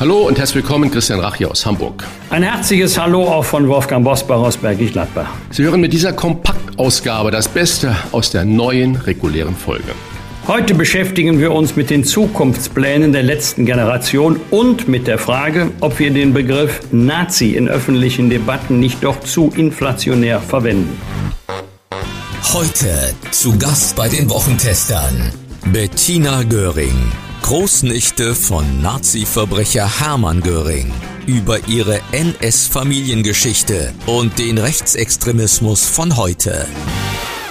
Hallo und herzlich willkommen, Christian Rach hier aus Hamburg. Ein herzliches Hallo auch von Wolfgang Bosbach aus Bergisch Gladbach. Sie hören mit dieser Kompaktausgabe das Beste aus der neuen regulären Folge. Heute beschäftigen wir uns mit den Zukunftsplänen der letzten Generation und mit der Frage, ob wir den Begriff Nazi in öffentlichen Debatten nicht doch zu inflationär verwenden. Heute zu Gast bei den Wochentestern Bettina Göring. Großnichte von Nazi-Verbrecher Hermann Göring über ihre NS-Familiengeschichte und den Rechtsextremismus von heute.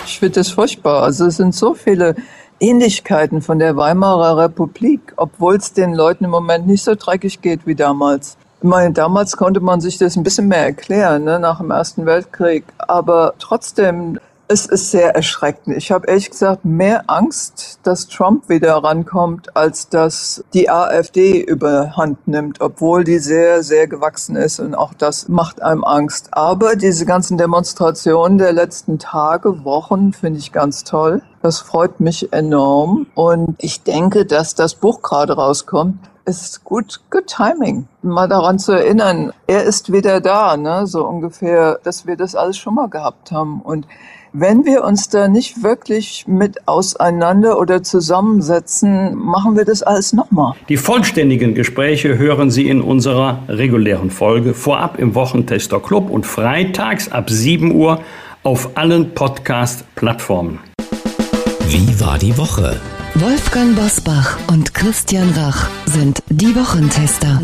Ich finde das furchtbar. Also es sind so viele Ähnlichkeiten von der Weimarer Republik, obwohl es den Leuten im Moment nicht so dreckig geht wie damals. Ich meine, damals konnte man sich das ein bisschen mehr erklären, ne, nach dem Ersten Weltkrieg. Aber trotzdem, es ist sehr erschreckend. Ich habe ehrlich gesagt mehr Angst, dass Trump wieder rankommt, als dass die AfD überhand nimmt, obwohl die sehr, sehr gewachsen ist und auch das macht einem Angst. Aber diese ganzen Demonstrationen der letzten Tage, Wochen finde ich ganz toll. Das freut mich enorm und ich denke, dass das Buch gerade rauskommt, ist gut, good timing. Mal daran zu erinnern, er ist wieder da, ne? so ungefähr, dass wir das alles schon mal gehabt haben und wenn wir uns da nicht wirklich mit auseinander oder zusammensetzen, machen wir das alles nochmal. Die vollständigen Gespräche hören Sie in unserer regulären Folge vorab im Wochentester Club und freitags ab 7 Uhr auf allen Podcast-Plattformen. Wie war die Woche? Wolfgang Bosbach und Christian Rach sind die Wochentester.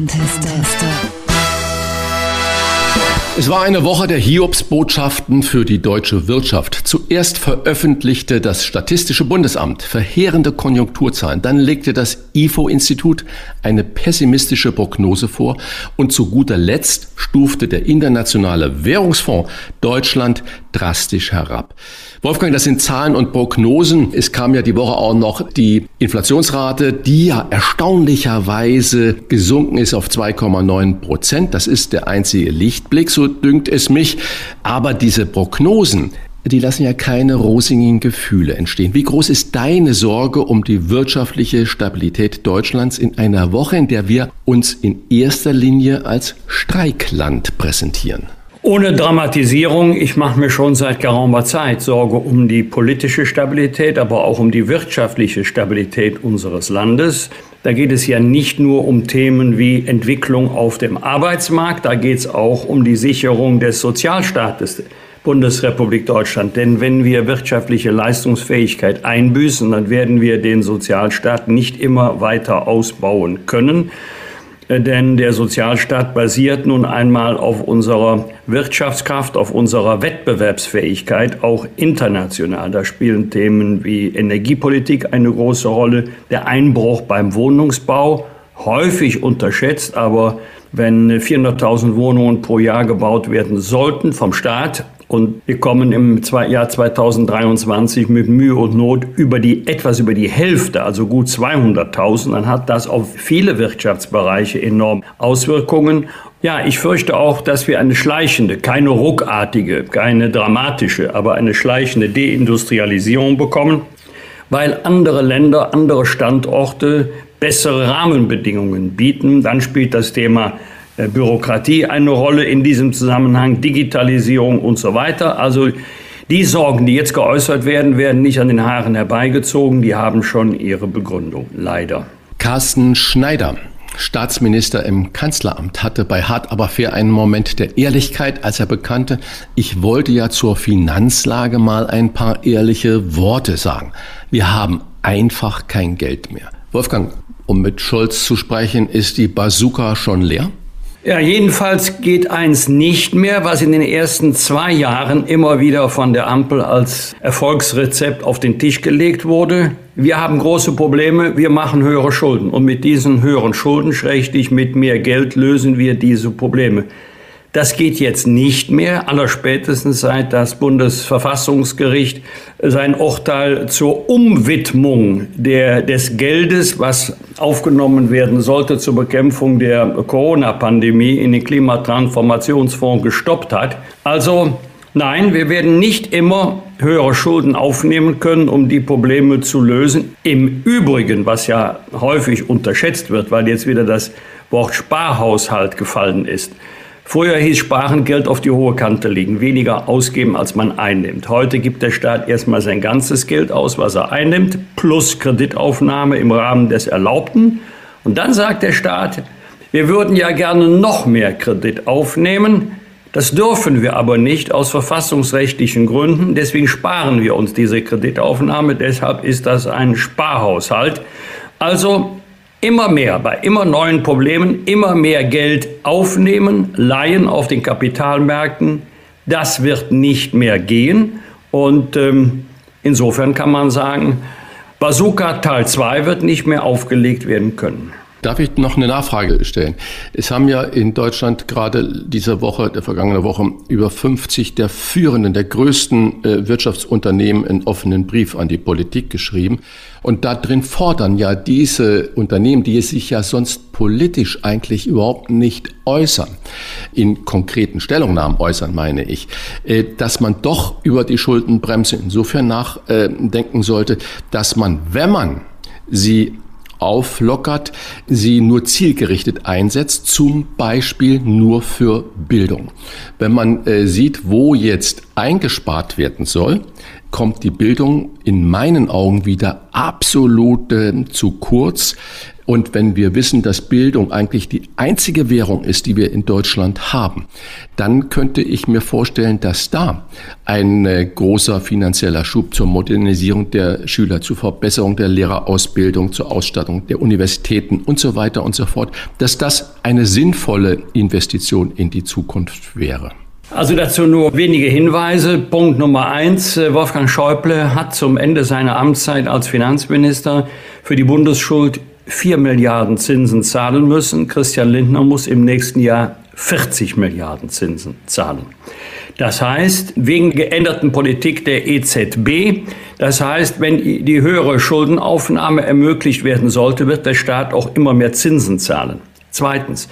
Es war eine Woche der Hiobsbotschaften für die deutsche Wirtschaft. Zuerst veröffentlichte das Statistische Bundesamt verheerende Konjunkturzahlen, dann legte das IFO-Institut eine pessimistische Prognose vor und zu guter Letzt stufte der Internationale Währungsfonds Deutschland drastisch herab. Wolfgang, das sind Zahlen und Prognosen. Es kam ja die Woche auch noch die Inflationsrate, die ja erstaunlicherweise gesunken ist auf 2,9 Prozent. Das ist der einzige Lichtblick, so dünkt es mich. Aber diese Prognosen, die lassen ja keine rosigen Gefühle entstehen. Wie groß ist deine Sorge um die wirtschaftliche Stabilität Deutschlands in einer Woche, in der wir uns in erster Linie als Streikland präsentieren? Ohne Dramatisierung, ich mache mir schon seit geraumer Zeit Sorge um die politische Stabilität, aber auch um die wirtschaftliche Stabilität unseres Landes. Da geht es ja nicht nur um Themen wie Entwicklung auf dem Arbeitsmarkt, da geht es auch um die Sicherung des Sozialstaates Bundesrepublik Deutschland. Denn wenn wir wirtschaftliche Leistungsfähigkeit einbüßen, dann werden wir den Sozialstaat nicht immer weiter ausbauen können. Äh, denn der Sozialstaat basiert nun einmal auf unserer Wirtschaftskraft, auf unserer Wettbewerbsfähigkeit, auch international. Da spielen Themen wie Energiepolitik eine große Rolle, der Einbruch beim Wohnungsbau, häufig unterschätzt, aber wenn 400.000 Wohnungen pro Jahr gebaut werden sollten vom Staat, und wir kommen im Jahr 2023 mit Mühe und Not über die, etwas über die Hälfte, also gut 200.000. Dann hat das auf viele Wirtschaftsbereiche enorm Auswirkungen. Ja, ich fürchte auch, dass wir eine schleichende, keine ruckartige, keine dramatische, aber eine schleichende Deindustrialisierung bekommen, weil andere Länder, andere Standorte bessere Rahmenbedingungen bieten. Dann spielt das Thema Bürokratie eine Rolle in diesem Zusammenhang, Digitalisierung und so weiter. Also die Sorgen, die jetzt geäußert werden, werden nicht an den Haaren herbeigezogen, die haben schon ihre Begründung, leider. Carsten Schneider, Staatsminister im Kanzleramt, hatte bei Hart aber fair einen Moment der Ehrlichkeit, als er bekannte, ich wollte ja zur Finanzlage mal ein paar ehrliche Worte sagen. Wir haben einfach kein Geld mehr. Wolfgang, um mit Scholz zu sprechen, ist die Bazooka schon leer? Ja, jedenfalls geht eins nicht mehr, was in den ersten zwei Jahren immer wieder von der Ampel als Erfolgsrezept auf den Tisch gelegt wurde. Wir haben große Probleme, wir machen höhere Schulden. Und mit diesen höheren Schulden, schrägstich mit mehr Geld, lösen wir diese Probleme. Das geht jetzt nicht mehr, allerspätestens seit das Bundesverfassungsgericht sein Urteil zur Umwidmung der, des Geldes, was aufgenommen werden sollte zur Bekämpfung der Corona-Pandemie in den Klimatransformationsfonds gestoppt hat. Also nein, wir werden nicht immer höhere Schulden aufnehmen können, um die Probleme zu lösen. Im Übrigen, was ja häufig unterschätzt wird, weil jetzt wieder das Wort Sparhaushalt gefallen ist. Früher hieß Sparen Geld auf die hohe Kante legen, weniger ausgeben, als man einnimmt. Heute gibt der Staat erstmal sein ganzes Geld aus, was er einnimmt, plus Kreditaufnahme im Rahmen des Erlaubten. Und dann sagt der Staat, wir würden ja gerne noch mehr Kredit aufnehmen. Das dürfen wir aber nicht aus verfassungsrechtlichen Gründen. Deswegen sparen wir uns diese Kreditaufnahme. Deshalb ist das ein Sparhaushalt. Also immer mehr, bei immer neuen Problemen, immer mehr Geld aufnehmen, leihen auf den Kapitalmärkten. Das wird nicht mehr gehen. Und ähm, insofern kann man sagen, Bazooka Teil 2 wird nicht mehr aufgelegt werden können. Darf ich noch eine Nachfrage stellen? Es haben ja in Deutschland gerade diese Woche, der vergangenen Woche, über 50 der führenden, der größten äh, Wirtschaftsunternehmen einen offenen Brief an die Politik geschrieben. Und da drin fordern ja diese Unternehmen, die sich ja sonst politisch eigentlich überhaupt nicht äußern, in konkreten Stellungnahmen äußern, meine ich, äh, dass man doch über die Schuldenbremse insofern nachdenken sollte, dass man, wenn man sie auflockert, sie nur zielgerichtet einsetzt, zum Beispiel nur für Bildung. Wenn man äh, sieht, wo jetzt eingespart werden soll, kommt die Bildung in meinen Augen wieder absolut äh, zu kurz. Und wenn wir wissen, dass Bildung eigentlich die einzige Währung ist, die wir in Deutschland haben, dann könnte ich mir vorstellen, dass da ein äh, großer finanzieller Schub zur Modernisierung der Schüler, zur Verbesserung der Lehrerausbildung, zur Ausstattung der Universitäten und so weiter und so fort, dass das eine sinnvolle Investition in die Zukunft wäre. Also dazu nur wenige Hinweise. Punkt Nummer eins. Äh, Wolfgang Schäuble hat zum Ende seiner Amtszeit als Finanzminister für die Bundesschuld 4 Milliarden Zinsen zahlen müssen. Christian Lindner muss im nächsten Jahr 40 Milliarden Zinsen zahlen. Das heißt, wegen geänderten Politik der EZB, das heißt, wenn die höhere Schuldenaufnahme ermöglicht werden sollte, wird der Staat auch immer mehr Zinsen zahlen. Zweitens,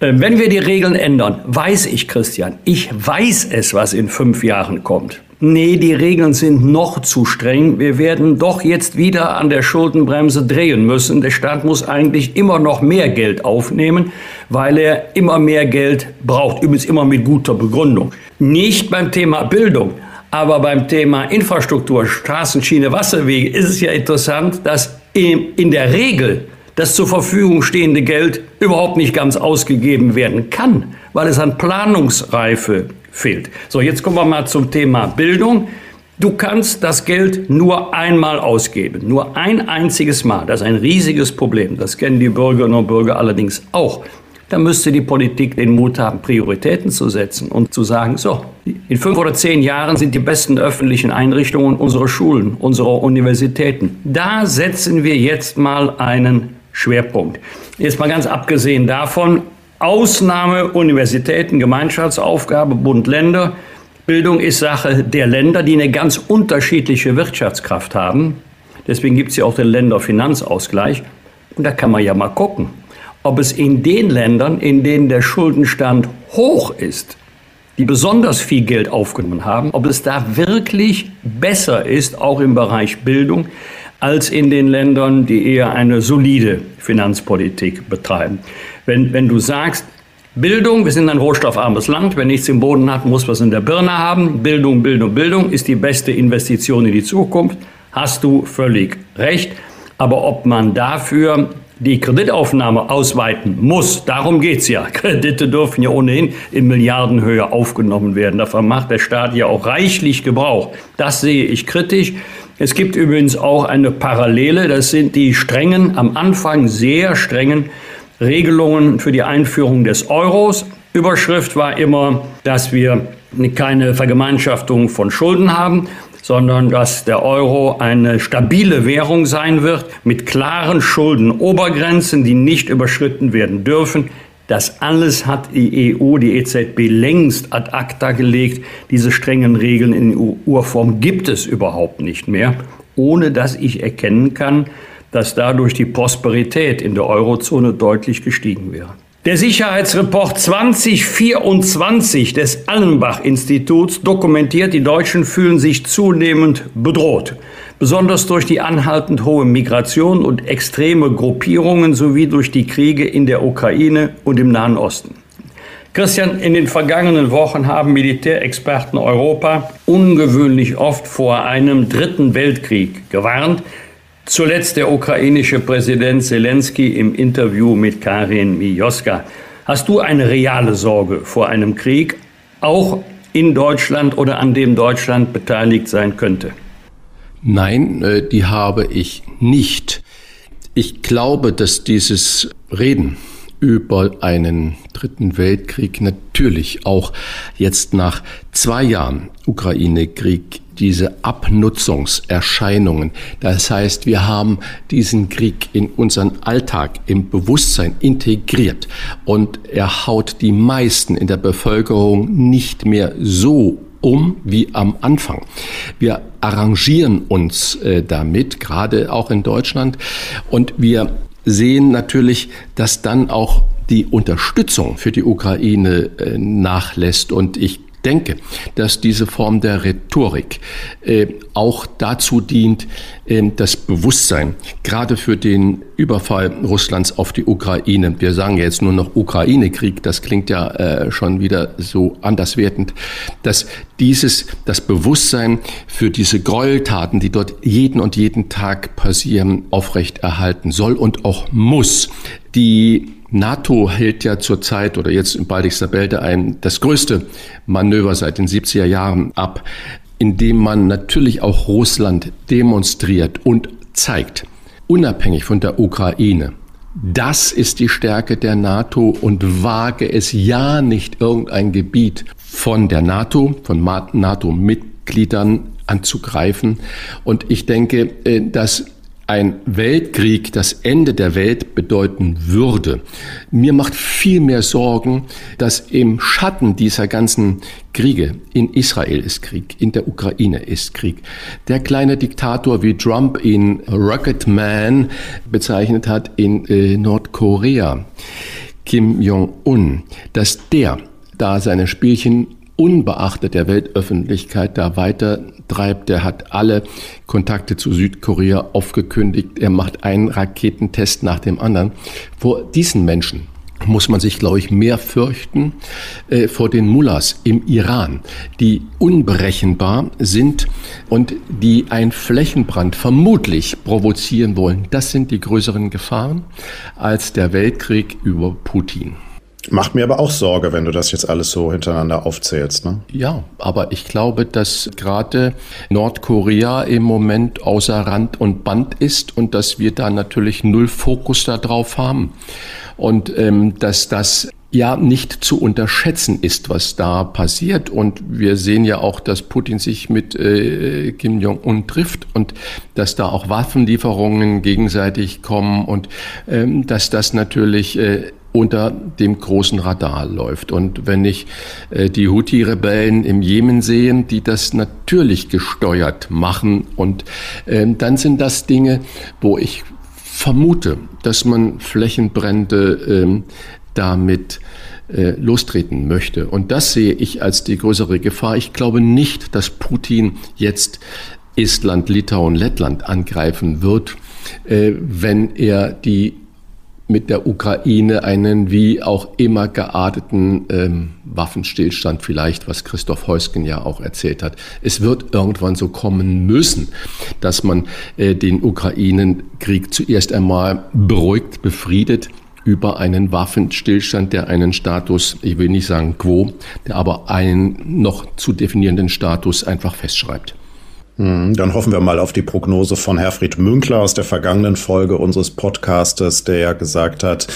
äh, wenn wir die Regeln ändern, weiß ich, Christian, ich weiß es, was in fünf Jahren kommt. Nee, die Regeln sind noch zu streng. Wir werden doch jetzt wieder an der Schuldenbremse drehen müssen. Der Staat muss eigentlich immer noch mehr Geld aufnehmen, weil er immer mehr Geld braucht. Übrigens immer mit guter Begründung. Nicht beim Thema Bildung, aber beim Thema Infrastruktur, Straßen, Schiene, Wasserwege ist es ja interessant, dass in der Regel das zur Verfügung stehende Geld überhaupt nicht ganz ausgegeben werden kann, weil es an Planungsreife fehlt. So, jetzt kommen wir mal zum Thema Bildung. Du kannst das Geld nur einmal ausgeben, nur ein einziges Mal. Das ist ein riesiges Problem. Das kennen die Bürgerinnen und Bürger allerdings auch. Da müsste die Politik den Mut haben, Prioritäten zu setzen und zu sagen, so, in fünf oder zehn Jahren sind die besten öffentlichen Einrichtungen unsere Schulen, unsere Universitäten. Da setzen wir jetzt mal einen Schwerpunkt. Jetzt mal ganz abgesehen davon, Ausnahme Universitäten, Gemeinschaftsaufgabe, Bund, Länder. Bildung ist Sache der Länder, die eine ganz unterschiedliche Wirtschaftskraft haben. Deswegen gibt es ja auch den Länderfinanzausgleich. Und da kann man ja mal gucken, ob es in den Ländern, in denen der Schuldenstand hoch ist, die besonders viel Geld aufgenommen haben, ob es da wirklich besser ist, auch im Bereich Bildung, als in den Ländern, die eher eine solide Finanzpolitik betreiben. Wenn, wenn du sagst, Bildung, wir sind ein rohstoffarmes Land, wer nichts im Boden hat, muss was in der Birne haben. Bildung, Bildung, Bildung ist die beste Investition in die Zukunft. Hast du völlig recht. Aber ob man dafür die Kreditaufnahme ausweiten muss, darum geht es ja. Kredite dürfen ja ohnehin in Milliardenhöhe aufgenommen werden. Davon macht der Staat ja auch reichlich Gebrauch. Das sehe ich kritisch. Es gibt übrigens auch eine Parallele, das sind die strengen, am Anfang sehr strengen Regelungen für die Einführung des Euros. Überschrift war immer, dass wir keine Vergemeinschaftung von Schulden haben, sondern dass der Euro eine stabile Währung sein wird mit klaren Schuldenobergrenzen, die nicht überschritten werden dürfen. Das alles hat die EU, die EZB längst ad acta gelegt. Diese strengen Regeln in Urform gibt es überhaupt nicht mehr, ohne dass ich erkennen kann, dass dadurch die Prosperität in der Eurozone deutlich gestiegen wäre. Der Sicherheitsreport 2024 des Allenbach-Instituts dokumentiert, die Deutschen fühlen sich zunehmend bedroht, besonders durch die anhaltend hohe Migration und extreme Gruppierungen sowie durch die Kriege in der Ukraine und im Nahen Osten. Christian, in den vergangenen Wochen haben Militärexperten Europa ungewöhnlich oft vor einem dritten Weltkrieg gewarnt. Zuletzt der ukrainische Präsident Zelensky im Interview mit Karin Mioska. Hast du eine reale Sorge vor einem Krieg, auch in Deutschland oder an dem Deutschland beteiligt sein könnte? Nein, äh, die habe ich nicht. Ich glaube, dass dieses Reden über einen dritten Weltkrieg natürlich auch jetzt nach zwei Jahren Ukraine-Krieg diese Abnutzungserscheinungen. Das heißt, wir haben diesen Krieg in unseren Alltag, im Bewusstsein integriert und er haut die meisten in der Bevölkerung nicht mehr so um wie am Anfang. Wir arrangieren uns äh, damit, gerade auch in Deutschland, und wir sehen natürlich, dass dann auch die Unterstützung für die Ukraine äh, nachlässt. Und ich denke, dass diese Form der Rhetorik äh, auch dazu dient, äh, das Bewusstsein, gerade für den Überfall Russlands auf die Ukraine, wir sagen jetzt nur noch Ukraine-Krieg, das klingt ja äh, schon wieder so anderswertend, dass dieses, das Bewusstsein für diese Gräueltaten, die dort jeden und jeden Tag passieren, aufrechterhalten soll und auch muss. Die NATO hält ja zurzeit oder jetzt in baldigster Bälde ein das größte Manöver seit den 70er Jahren ab, indem man natürlich auch Russland demonstriert und zeigt, unabhängig von der Ukraine. Das ist die Stärke der NATO und wage es ja nicht irgendein Gebiet von der NATO, von NATO-Mitgliedern anzugreifen. Und ich denke, äh, dass ein Weltkrieg das Ende der Welt bedeuten würde. Mir macht viel mehr Sorgen, dass im Schatten dieser ganzen Kriege, in Israel ist Krieg, in der Ukraine ist Krieg, der kleine Diktator, wie Trump ihn Rocket Man bezeichnet hat, in äh, Nordkorea, Kim Jong-un, dass der da seine Spielchen unbeachtet der Weltöffentlichkeit da weiter treibt. Der hat alle Kontakte zu Südkorea aufgekündigt. Er macht einen Raketentest nach dem anderen. Vor diesen Menschen muss man sich, glaube ich, mehr fürchten äh, vor den Mullahs im Iran, die unberechenbar sind und die einen Flächenbrand vermutlich provozieren wollen. Das sind die größeren Gefahren als der Weltkrieg über Putin. Macht mir aber auch Sorge, wenn du das jetzt alles so hintereinander aufzählst. Ne? Ja, aber ich glaube, dass gerade Nordkorea im Moment außer Rand und Band ist und dass wir da natürlich null Fokus darauf haben. Und ähm, dass das ja nicht zu unterschätzen ist, was da passiert. Und wir sehen ja auch, dass Putin sich mit äh, Kim Jong-un trifft und dass da auch Waffenlieferungen gegenseitig kommen und ähm, dass das natürlich äh, unter dem großen Radar läuft. Und wenn ich äh, die Houthi-Rebellen im Jemen sehe, die das natürlich gesteuert machen, und äh, dann sind das Dinge, wo ich vermute, dass man Flächenbrände äh, damit äh, lostreten möchte. Und das sehe ich als die größere Gefahr. Ich glaube nicht, dass Putin jetzt Estland, Litauen, Lettland angreifen wird, äh, wenn er die mit der Ukraine einen wie auch immer gearteten ähm, Waffenstillstand vielleicht, was Christoph Heusgen ja auch erzählt hat. Es wird irgendwann so kommen müssen, dass man äh, den Ukrainenkrieg zuerst einmal beruhigt, befriedet über einen Waffenstillstand, der einen Status, ich will nicht sagen quo, der aber einen noch zu definierenden Status einfach festschreibt. Hm, dann hoffen wir mal auf die Prognose von Herfried Münkler aus der vergangenen Folge unseres Podcastes, der ja gesagt hat,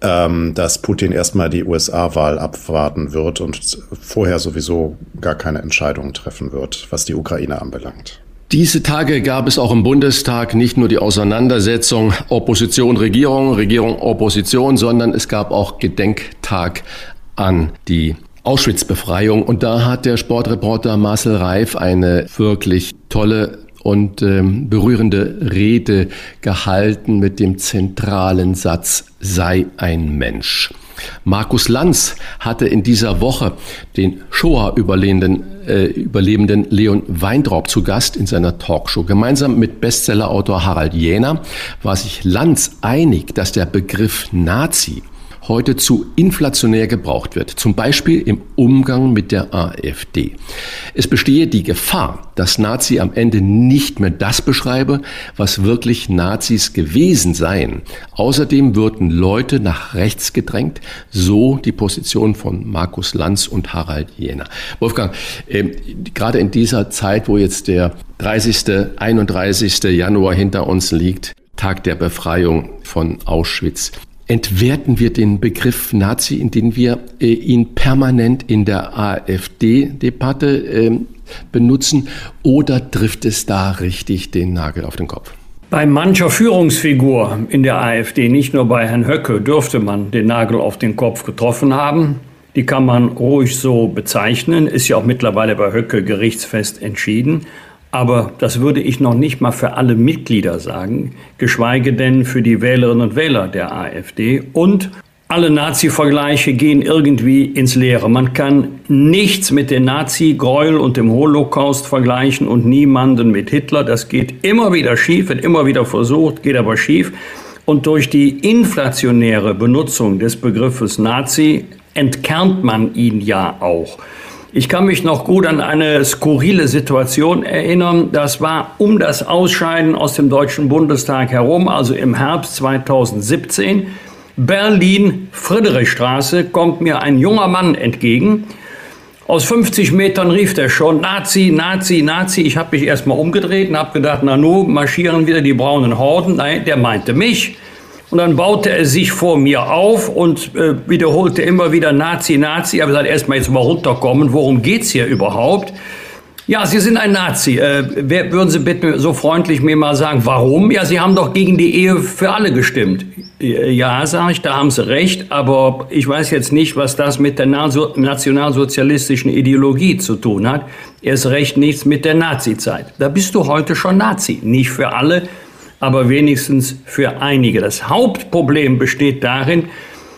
ähm, dass Putin erstmal die USA-Wahl abwarten wird und vorher sowieso gar keine Entscheidungen treffen wird, was die Ukraine anbelangt. Diese Tage gab es auch im Bundestag nicht nur die Auseinandersetzung Opposition, Regierung, Regierung, Opposition, sondern es gab auch Gedenktag an die Auschwitz-Befreiung. Und da hat der Sportreporter Marcel Reif eine wirklich tolle und ähm, berührende Rede gehalten mit dem zentralen Satz, sei ein Mensch. Markus Lanz hatte in dieser Woche den Shoah-Überlebenden äh, Überlebenden Leon Weintraub zu Gast in seiner Talkshow. Gemeinsam mit Bestsellerautor Harald Jäner war sich Lanz einig, dass der Begriff Nazi heute zu inflationär gebraucht wird, zum Beispiel im Umgang mit der AfD. Es bestehe die Gefahr, dass Nazi am Ende nicht mehr das beschreibe, was wirklich Nazis gewesen seien. Außerdem würden Leute nach rechts gedrängt, so die Position von Markus Lanz und Harald Jäner. Wolfgang, äh, gerade in dieser Zeit, wo jetzt der 30., 31. Januar hinter uns liegt, Tag der Befreiung von Auschwitz entwerten wir den Begriff Nazi, indem wir äh, ihn permanent in der AfD-Debatte äh, benutzen, oder trifft es da richtig den Nagel auf den Kopf? Bei mancher Führungsfigur in der AfD, nicht nur bei Herrn Höcke, dürfte man den Nagel auf den Kopf getroffen haben. Die kann man ruhig so bezeichnen, ist ja auch mittlerweile bei Höcke gerichtsfest entschieden. Aber das würde ich noch nicht mal für alle Mitglieder sagen, geschweige denn für die Wählerinnen und Wähler der AfD. Und alle Nazi-Vergleiche gehen irgendwie ins Leere. Man kann nichts mit den Nazi-Gräuel und dem Holocaust vergleichen und niemanden mit Hitler. Das geht immer wieder schief, wird immer wieder versucht, geht aber schief. Und durch die inflationäre Benutzung des Begriffes Nazi entkernt man ihn ja auch. Ich kann mich noch gut an eine skurrile Situation erinnern. Das war um das Ausscheiden aus dem Deutschen Bundestag herum, also im Herbst 2017. Berlin, Friedrichstraße, kommt mir ein junger Mann entgegen. Aus 50 Metern rief er schon, Nazi, Nazi, Nazi. Ich habe mich erstmal umgedreht und habe gedacht, na nu, marschieren wieder die braunen Horden. Nein, der meinte mich. Und dann baute er sich vor mir auf und äh, wiederholte immer wieder Nazi, Nazi. Aber gesagt, erstmal jetzt mal runterkommen. Worum geht's hier überhaupt? Ja, Sie sind ein Nazi. Äh, würden Sie bitte so freundlich mir mal sagen, warum? Ja, Sie haben doch gegen die Ehe für alle gestimmt. Ja, sage ich, da haben Sie recht, aber ich weiß jetzt nicht, was das mit der nationalsozialistischen Ideologie zu tun hat. Erst recht nichts mit der Nazizeit. Da bist du heute schon Nazi. Nicht für alle, aber wenigstens für einige. Das Hauptproblem besteht darin,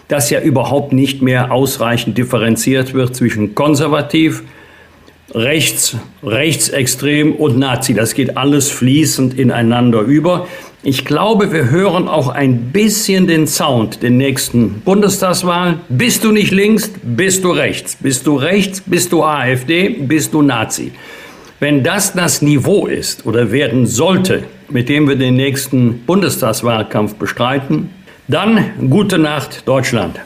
dass ja überhaupt nicht mehr ausreichend differenziert wird zwischen konservativ, rechts, rechtsextrem und Nazi. Das geht alles fließend ineinander über. Ich glaube, wir hören auch ein bisschen den Sound der nächsten Bundestagswahl. Bist du nicht links, bist du rechts. Bist du rechts, bist du AfD, bist du Nazi. Wenn das das Niveau ist oder werden sollte, mit dem wir den nächsten Bundestagswahlkampf bestreiten, dann gute Nacht Deutschland.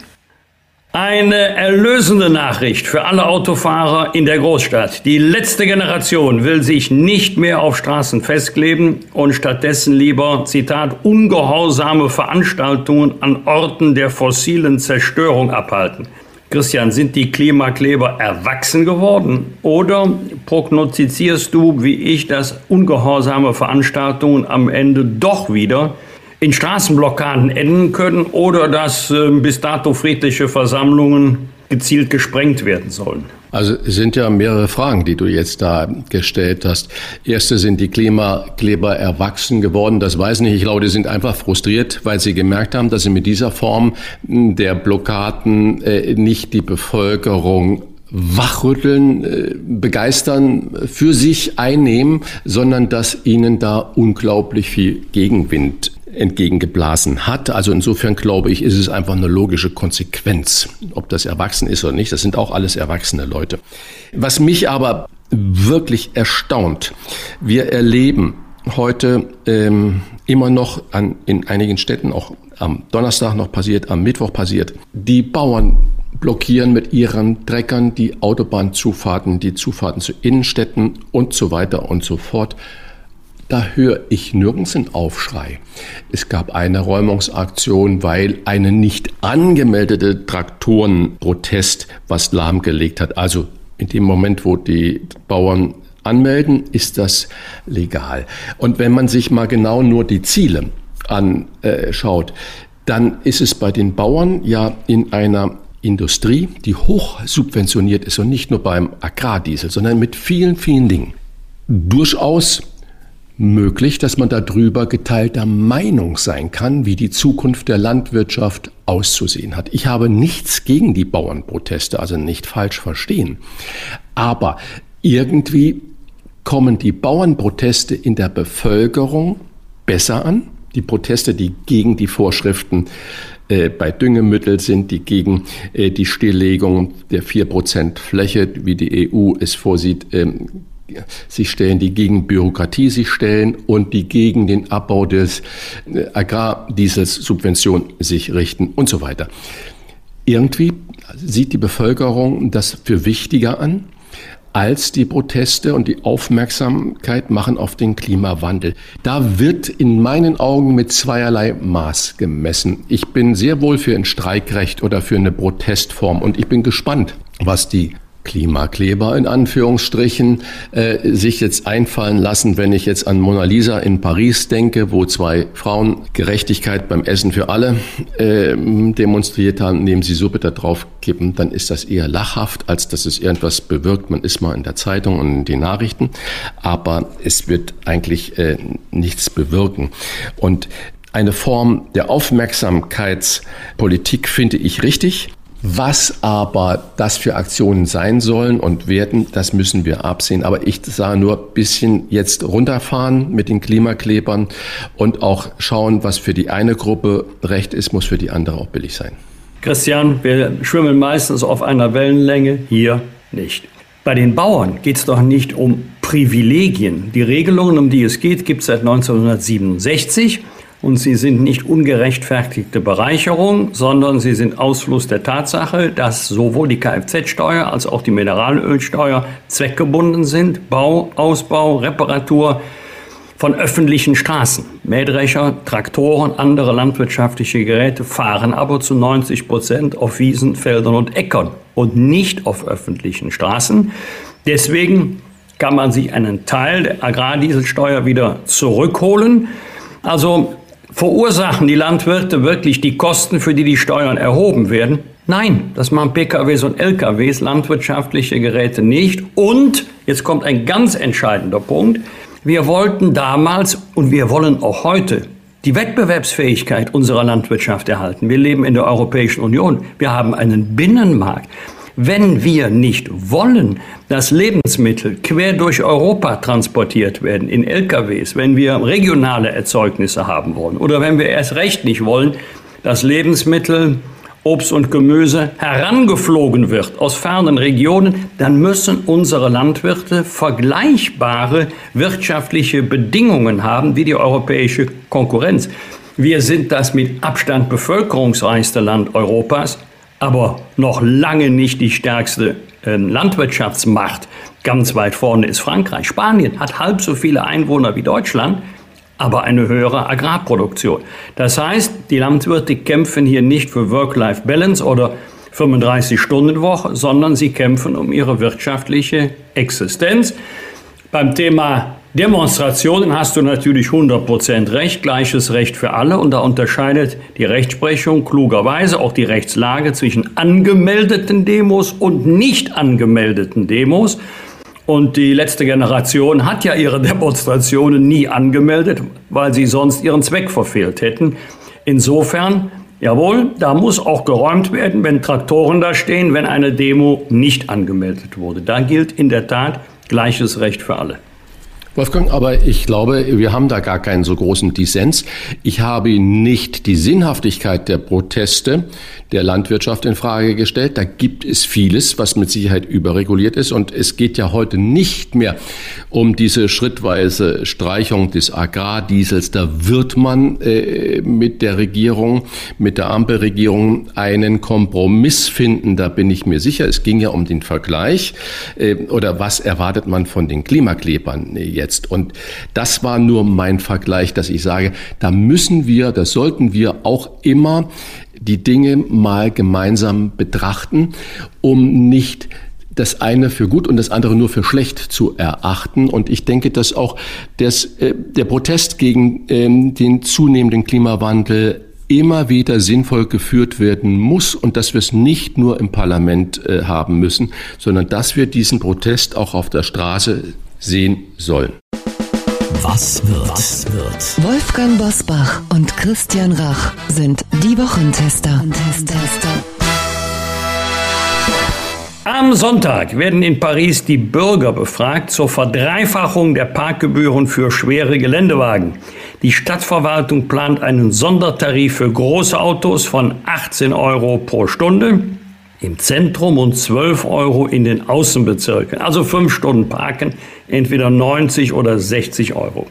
Eine erlösende Nachricht für alle Autofahrer in der Großstadt. Die letzte Generation will sich nicht mehr auf Straßen festkleben und stattdessen lieber, Zitat, ungehorsame Veranstaltungen an Orten der fossilen Zerstörung abhalten. Christian, sind die Klimakleber erwachsen geworden? Oder prognostizierst du, wie ich, dass ungehorsame Veranstaltungen am Ende doch wieder in Straßenblockaden enden können oder dass äh, bis dato friedliche Versammlungen gezielt gesprengt werden sollen? Also es sind ja mehrere Fragen, die du jetzt da gestellt hast. Erste sind die Klimakleber erwachsen geworden. Das weiß ich nicht. Ich glaube, die sind einfach frustriert, weil sie gemerkt haben, dass sie mit dieser Form der Blockaden äh, nicht die Bevölkerung wachrütteln, äh, begeistern, für sich einnehmen, sondern dass ihnen da unglaublich viel Gegenwind entgegengeblasen hat. Also insofern glaube ich, ist es einfach eine logische Konsequenz, ob das erwachsen ist oder nicht. Das sind auch alles erwachsene Leute. Was mich aber wirklich erstaunt, wir erleben heute ähm, immer noch an, in einigen Städten, auch am Donnerstag noch passiert, am Mittwoch passiert, die Bauern blockieren mit ihren Treckern die Autobahnzufahrten, die Zufahrten zu Innenstädten und so weiter und so fort. Da höre ich nirgends einen Aufschrei. Es gab eine Räumungsaktion, weil eine nicht angemeldete Traktorenprotest was lahmgelegt hat. Also in dem Moment, wo die Bauern anmelden, ist das legal. Und wenn man sich mal genau nur die Ziele anschaut, dann ist es bei den Bauern ja in einer Industrie, die hoch subventioniert ist und nicht nur beim Agrardiesel, sondern mit vielen, vielen Dingen, durchaus möglich, dass man darüber geteilter Meinung sein kann, wie die Zukunft der Landwirtschaft auszusehen hat. Ich habe nichts gegen die Bauernproteste, also nicht falsch verstehen. Aber irgendwie kommen die Bauernproteste in der Bevölkerung besser an. Die Proteste, die gegen die Vorschriften äh, bei Düngemittel sind, die gegen äh, die Stilllegung der vier Prozent Fläche, wie die EU es vorsieht, ähm, sich stellen, die gegen Bürokratie sich stellen und die gegen den Abbau des äh, Agrardieselsubvention sich richten und so weiter. Irgendwie sieht die Bevölkerung das für wichtiger an als die Proteste und die Aufmerksamkeit machen auf den Klimawandel. Da wird in meinen Augen mit zweierlei Maß gemessen. Ich bin sehr wohl für ein Streikrecht oder für eine Protestform und ich bin gespannt, was die Klimakleber in Anführungsstrichen äh, sich jetzt einfallen lassen, wenn ich jetzt an Mona Lisa in Paris denke, wo zwei Frauen Gerechtigkeit beim Essen für alle äh, demonstriert haben, indem sie Suppe da drauf kippen, dann ist das eher lachhaft, als dass es irgendwas bewirkt. Man ist mal in der Zeitung und in den Nachrichten, aber es wird eigentlich äh, nichts bewirken. Und eine Form der Aufmerksamkeitspolitik finde ich richtig. Was aber das für Aktionen sein sollen und werden, das müssen wir absehen. Aber ich sage nur ein bisschen jetzt runterfahren mit den Klimaklebern und auch schauen, was für die eine Gruppe recht ist, muss für die andere auch billig sein. Christian, wir schwimmen meistens auf einer Wellenlänge, hier nicht. Bei den Bauern geht es doch nicht um Privilegien. Die Regelungen, um die es geht, gibt es seit 1967 und sie sind nicht ungerechtfertigte Bereicherung, sondern sie sind Ausfluss der Tatsache, dass sowohl die Kfz-Steuer als auch die Mineralölsteuer zweckgebunden sind. Bau, Ausbau, Reparatur von öffentlichen Straßen. Mähdrescher, Traktoren, andere landwirtschaftliche Geräte fahren aber zu 90 Prozent auf Wiesen, Feldern und Äckern und nicht auf öffentlichen Straßen. Deswegen kann man sich einen Teil der Agrardieselsteuer wieder zurückholen. Also Verursachen die Landwirte wirklich die Kosten, für die die Steuern erhoben werden? Nein, das machen PKWs und LKWs, landwirtschaftliche Geräte nicht. Und, jetzt kommt ein ganz entscheidender Punkt, wir wollten damals und wir wollen auch heute die Wettbewerbsfähigkeit unserer Landwirtschaft erhalten. Wir leben in der Europäischen Union. Wir haben einen Binnenmarkt. Wenn wir nicht wollen, dass Lebensmittel quer durch Europa transportiert werden in LKWs, wenn wir regionale Erzeugnisse haben wollen oder wenn wir erst recht nicht wollen, dass Lebensmittel, Obst und Gemüse herangeflogen wird aus fernen Regionen, dann müssen unsere Landwirte vergleichbare wirtschaftliche Bedingungen haben wie die europäische Konkurrenz. Wir sind das mit Abstand bevölkerungsreichste Land Europas aber noch lange nicht die stärkste äh, Landwirtschaftsmacht. Ganz weit vorne ist Frankreich. Spanien hat halb so viele Einwohner wie Deutschland, aber eine höhere Agrarproduktion. Das heißt, die Landwirte kämpfen hier nicht für Work-Life-Balance oder 35-Stunden-Woche, sondern sie kämpfen um ihre wirtschaftliche Existenz. Beim Thema Demonstrationen hast du natürlich 100% recht, gleiches Recht für alle und da unterscheidet die Rechtsprechung klugerweise auch die Rechtslage zwischen angemeldeten Demos und nicht angemeldeten Demos. Und die letzte Generation hat ja ihre Demonstrationen nie angemeldet, weil sie sonst ihren Zweck verfehlt hätten. Insofern, jawohl, da muss auch geräumt werden, wenn Traktoren da stehen, wenn eine Demo nicht angemeldet wurde. Da gilt in der Tat gleiches Recht für alle. Wolfgang, aber ich glaube, wir haben da gar keinen so großen Dissens. Ich habe nicht die Sinnhaftigkeit der Proteste der Landwirtschaft in Frage gestellt. Da gibt es vieles, was mit Sicherheit überreguliert ist. Und es geht ja heute nicht mehr um diese schrittweise Streichung des Agrardiesels. Da wird man äh, mit der Regierung, mit der Ampelregierung einen Kompromiss finden. Da bin ich mir sicher. Es ging ja um den Vergleich. Äh, oder was erwartet man von den Klimaklebern jetzt? Und das war nur mein Vergleich, dass ich sage, da müssen wir, das sollten wir auch immer die Dinge mal gemeinsam betrachten, um nicht das eine für gut und das andere nur für schlecht zu erachten. Und ich denke, dass auch das, äh, der Protest gegen ähm, den zunehmenden Klimawandel immer wieder sinnvoll geführt werden muss und dass wir es nicht nur im Parlament äh, haben müssen, sondern dass wir diesen Protest auch auf der Straße sehen sollen. Was wird? Was wird? Wolfgang Bosbach und Christian Rach sind die Wochentester. Am Sonntag werden in Paris die Bürger befragt zur Verdreifachung der Parkgebühren für schwere Geländewagen. Die Stadtverwaltung plant einen Sondertarif für große Autos von 18 Euro pro Stunde im Zentrum und 12 Euro in den Außenbezirken. Also fünf Stunden parken, entweder 90 oder 60 Euro.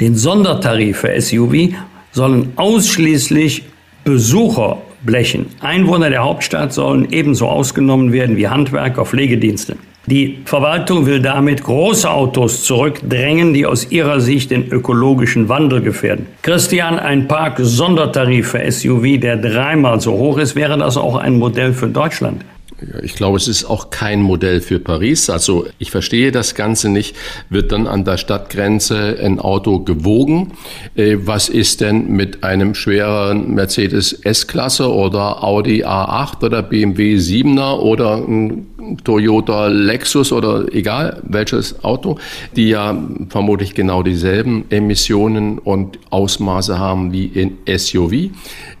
Den Sondertarif für SUV sollen ausschließlich Besucher blechen. Einwohner der Hauptstadt sollen ebenso ausgenommen werden wie Handwerker, Pflegedienste. Die Verwaltung will damit große Autos zurückdrängen, die aus ihrer Sicht den ökologischen Wandel gefährden. Christian, ein Park-Sondertarif für SUV, der dreimal so hoch ist, wäre das auch ein Modell für Deutschland? Ich glaube, es ist auch kein Modell für Paris. Also ich verstehe das Ganze nicht. Wird dann an der Stadtgrenze ein Auto gewogen? Äh, was ist denn mit einem schwereren Mercedes S-Klasse oder Audi A8 oder BMW 7er oder ein Toyota Lexus oder egal welches Auto, die ja vermutlich genau dieselben Emissionen und Ausmaße haben wie in SUV.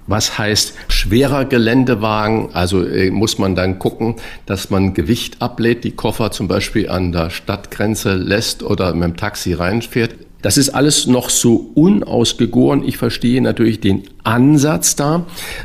Was heißt schwerer Geländewagen? Also äh, muss man dann gucken, dass man Gewicht ablädt, die Koffer zum Beispiel an der Stadtgrenze lässt oder mit dem Taxi reinfährt. Das ist alles noch so unausgegoren. Ich verstehe natürlich den Ansatz da,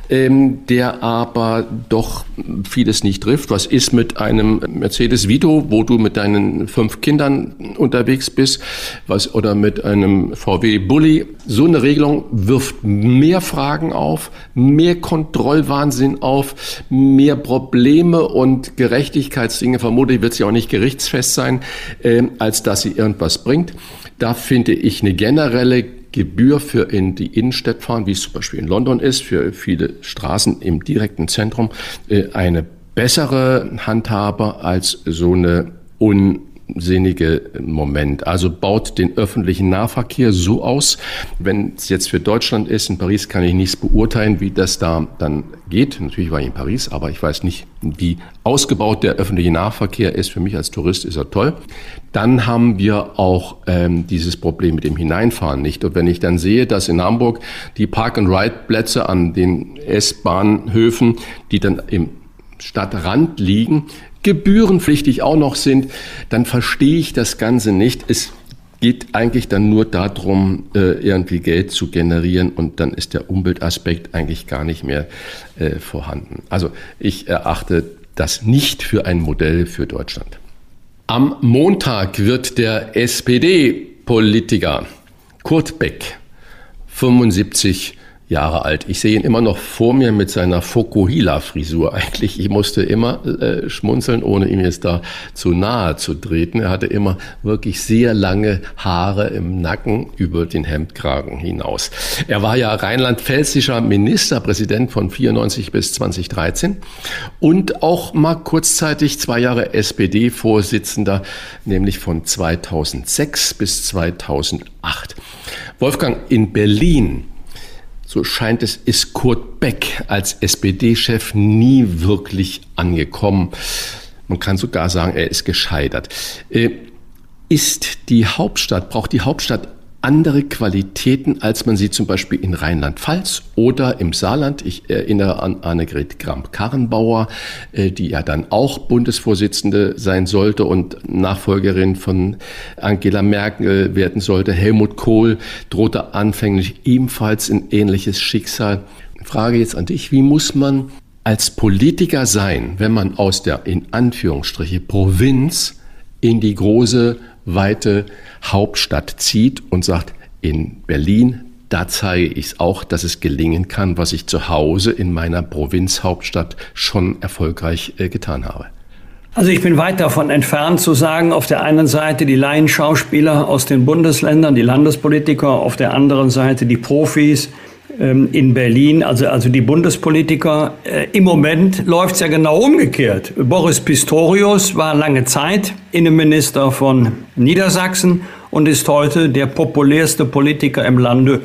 ähm, der aber doch vieles nicht trifft. Was ist mit einem Mercedes Vito, wo du mit deinen fünf Kindern unterwegs bist, was oder mit einem VW Bulli? So eine Regelung wirft mehr Fragen auf, mehr Kontrollwahnsinn auf, mehr Probleme und Gerechtigkeitsdinge. Vermutlich wird sie auch nicht gerichtsfest sein, äh, als dass sie irgendwas bringt. Da finde ich eine generelle Gebühr für in die Innenstadt fahren, wie es zum Beispiel in London ist, für viele Straßen im direkten Zentrum, äh, eine bessere Handhabe als so eine un sinnige Moment. Also baut den öffentlichen Nahverkehr so aus, wenn es jetzt für Deutschland ist, in Paris kann ich nichts beurteilen, wie das da dann geht. Natürlich war ich in Paris, aber ich weiß nicht, wie ausgebaut der öffentliche Nahverkehr ist. Für mich als Tourist ist er toll. Dann haben wir auch ähm, dieses Problem mit dem Hineinfahren nicht. Und wenn ich dann sehe, dass in Hamburg die Park-and-Ride-Plätze an den S-Bahnhöfen, die dann im Stadtrand liegen, gebührenpflichtig auch noch sind, dann verstehe ich das Ganze nicht. Es geht eigentlich dann nur darum, äh, irgendwie Geld zu generieren und dann ist der Umweltaspekt eigentlich gar nicht mehr äh, vorhanden. Also ich erachte das nicht für ein Modell für Deutschland. Am Montag wird der SPD-Politiker Kurt Beck 75 Jahre alt. Ich sehe ihn immer noch vor mir mit seiner Fokuhila-Frisur. Eigentlich, ich musste immer äh, schmunzeln, ohne ihm jetzt da zu nahe zu treten. Er hatte immer wirklich sehr lange Haare im Nacken über den Hemdkragen hinaus. Er war ja rheinland-pfälzischer Ministerpräsident von 94 bis 2013 und auch mal kurzzeitig zwei Jahre SPD-Vorsitzender, nämlich von 2006 bis 2008. Wolfgang, in Berlin so scheint es, ist Kurt Beck als SPD-Chef nie wirklich angekommen. Man kann sogar sagen, er ist gescheitert. Äh, ist die Hauptstadt, braucht die Hauptstadt andere Qualitäten, als man sie zum Beispiel in Rheinland-Pfalz oder im Saarland. Ich erinnere an Annegret Kramp-Karrenbauer, äh, die ja dann auch Bundesvorsitzende sein sollte und Nachfolgerin von Angela Merkel werden sollte. Helmut Kohl drohte anfänglich ebenfalls ein ähnliches Schicksal. Frage jetzt an dich, wie muss man als Politiker sein, wenn man aus der in Anführungsstriche Provinz in die große weite Hauptstadt zieht und sagt, in Berlin, da zeige ich es auch, dass es gelingen kann, was ich zu Hause in meiner Provinzhauptstadt schon erfolgreich äh, getan habe. Also ich bin weit davon entfernt zu sagen, auf der einen Seite die Laienschauspieler aus den Bundesländern, die Landespolitiker, auf der anderen Seite die Profis, in Berlin, also, also die Bundespolitiker. Äh, Im Moment läuft es ja genau umgekehrt. Boris Pistorius war lange Zeit Innenminister von Niedersachsen und ist heute der populärste Politiker im Lande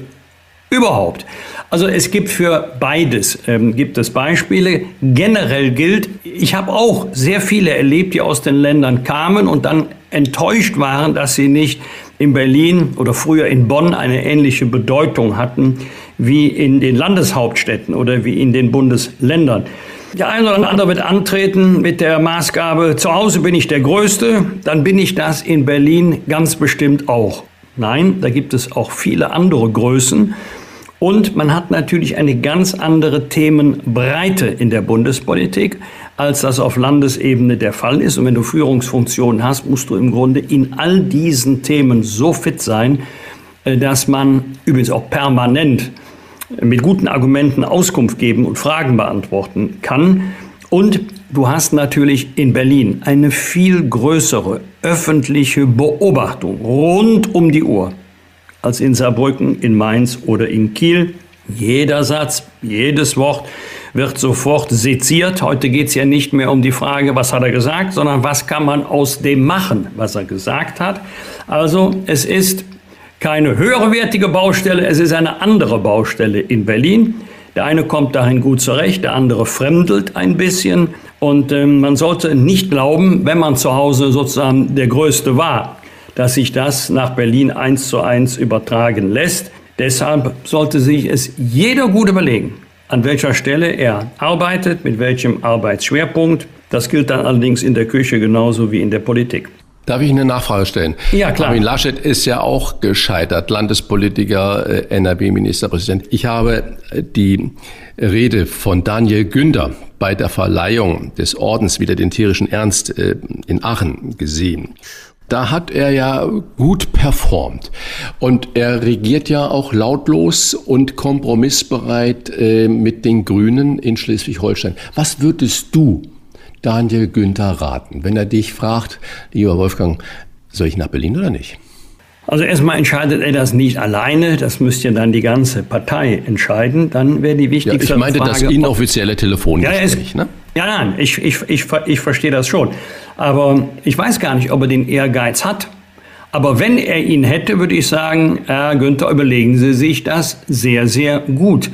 überhaupt. Also es gibt für beides ähm, gibt es Beispiele. Generell gilt, ich habe auch sehr viele erlebt, die aus den Ländern kamen und dann enttäuscht waren, dass sie nicht in Berlin oder früher in Bonn eine ähnliche Bedeutung hatten wie in den Landeshauptstädten oder wie in den Bundesländern. Der eine oder andere wird antreten mit der Maßgabe, zu Hause bin ich der Größte, dann bin ich das in Berlin ganz bestimmt auch. Nein, da gibt es auch viele andere Größen. Und man hat natürlich eine ganz andere Themenbreite in der Bundespolitik, als das auf Landesebene der Fall ist. Und wenn du Führungsfunktionen hast, musst du im Grunde in all diesen Themen so fit sein, äh, dass man übrigens auch permanent mit guten Argumenten Auskunft geben und Fragen beantworten kann. Und du hast natürlich in Berlin eine viel größere öffentliche Beobachtung rund um die Uhr als in Saarbrücken, in Mainz oder in Kiel. Jeder Satz, jedes Wort wird sofort seziert. Heute geht es ja nicht mehr um die Frage, was hat er gesagt, sondern was kann man aus dem machen, was er gesagt hat. Also es ist keine höherwertige Baustelle, es ist eine andere Baustelle in Berlin. Der eine kommt dahin gut zurecht, der andere fremdelt ein bisschen. Und äh, man sollte nicht glauben, wenn man zu Hause sozusagen der Größte war, dass sich das nach Berlin eins zu eins übertragen lässt. Deshalb sollte sich es jeder gut überlegen, an welcher Stelle er arbeitet, mit welchem Arbeitsschwerpunkt. Das gilt dann allerdings in der Küche genauso wie in der Politik. Darf ich eine Nachfrage stellen? Ja, klar. Armin Laschet ist ja auch gescheitert, Landespolitiker, NRW-Ministerpräsident. Ich habe äh, die Rede von Daniel Günder bei der Verleihung des Ordens wieder den tierischen Ernst äh, in Aachen gesehen. Da hat er ja gut performt. Und er regiert ja auch lautlos und kompromissbereit äh, mit den Grünen in Schleswig-Holstein. Was würdest du Daniel Günther raten, wenn er dich fragt, lieber Wolfgang, soll ich nach Berlin oder nicht? Also erstmal entscheidet er das nicht alleine, das müsste ja dann die ganze Partei entscheiden. Dann wäre die wichtigste ja, ich meinte Frage, das inoffizielle Telefongespräch, ja, ne? Ja, nein, ich, ich, ich, ich verstehe das schon. Aber ich weiß gar nicht, ob er den Ehrgeiz hat. Aber wenn er ihn hätte, würde ich sagen, Herr Günther, überlegen Sie sich das sehr, sehr gut.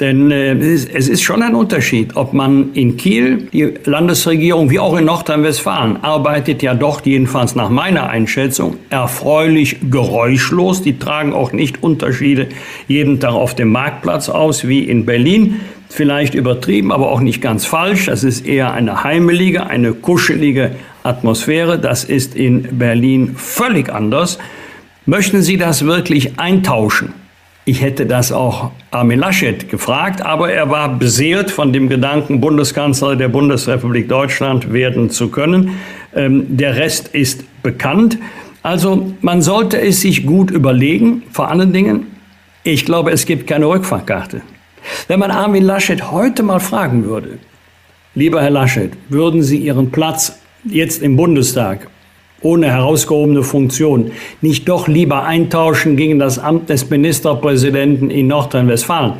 Denn äh, es ist schon ein Unterschied, ob man in Kiel, die Landesregierung wie auch in Nordrhein-Westfalen, arbeitet ja doch jedenfalls nach meiner Einschätzung erfreulich geräuschlos. Die tragen auch nicht Unterschiede jeden Tag auf dem Marktplatz aus wie in Berlin vielleicht übertrieben, aber auch nicht ganz falsch. Das ist eher eine heimelige, eine kuschelige Atmosphäre. Das ist in Berlin völlig anders. Möchten Sie das wirklich eintauschen? Ich hätte das auch Armin Laschet gefragt, aber er war beseelt von dem Gedanken, Bundeskanzler der Bundesrepublik Deutschland werden zu können. Ähm, der Rest ist bekannt. Also man sollte es sich gut überlegen. Vor allen Dingen, ich glaube, es gibt keine Rückfahrkarte. Wenn man Armin Laschet heute mal fragen würde, lieber Herr Laschet, würden Sie Ihren Platz jetzt im Bundestag ohne herausgehobene Funktion nicht doch lieber eintauschen gegen das Amt des Ministerpräsidenten in Nordrhein-Westfalen,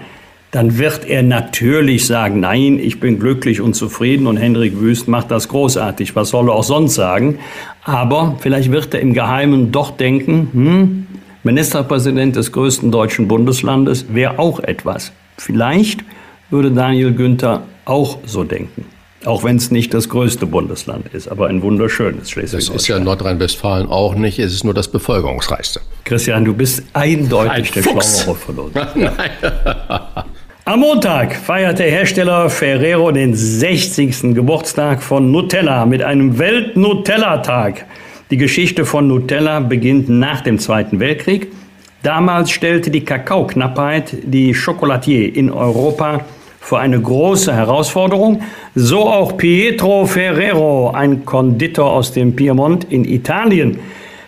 dann wird er natürlich sagen, nein, ich bin glücklich und zufrieden und Hendrik Wüst macht das großartig. Was soll er auch sonst sagen? Aber vielleicht wird er im Geheimen doch denken, hm, Ministerpräsident des größten deutschen Bundeslandes wäre auch etwas. Vielleicht würde Daniel Günther auch so denken. Auch wenn es nicht das größte Bundesland ist, aber ein wunderschönes Schleswig-Holstein. Das ist ja Nordrhein-Westfalen auch nicht, es ist nur das bevölkerungsreichste. Christian, du bist eindeutig ein der Fuchs. Schlauere von uns. Am Montag feiert der Hersteller Ferrero den 60. Geburtstag von Nutella mit einem Welt-Nutella-Tag. Die Geschichte von Nutella beginnt nach dem Zweiten Weltkrieg. Damals stellte die Kakaoknappheit die Chocolatier in Europa vor eine große Herausforderung. So auch Pietro Ferrero, ein Konditor aus dem Piemont in Italien.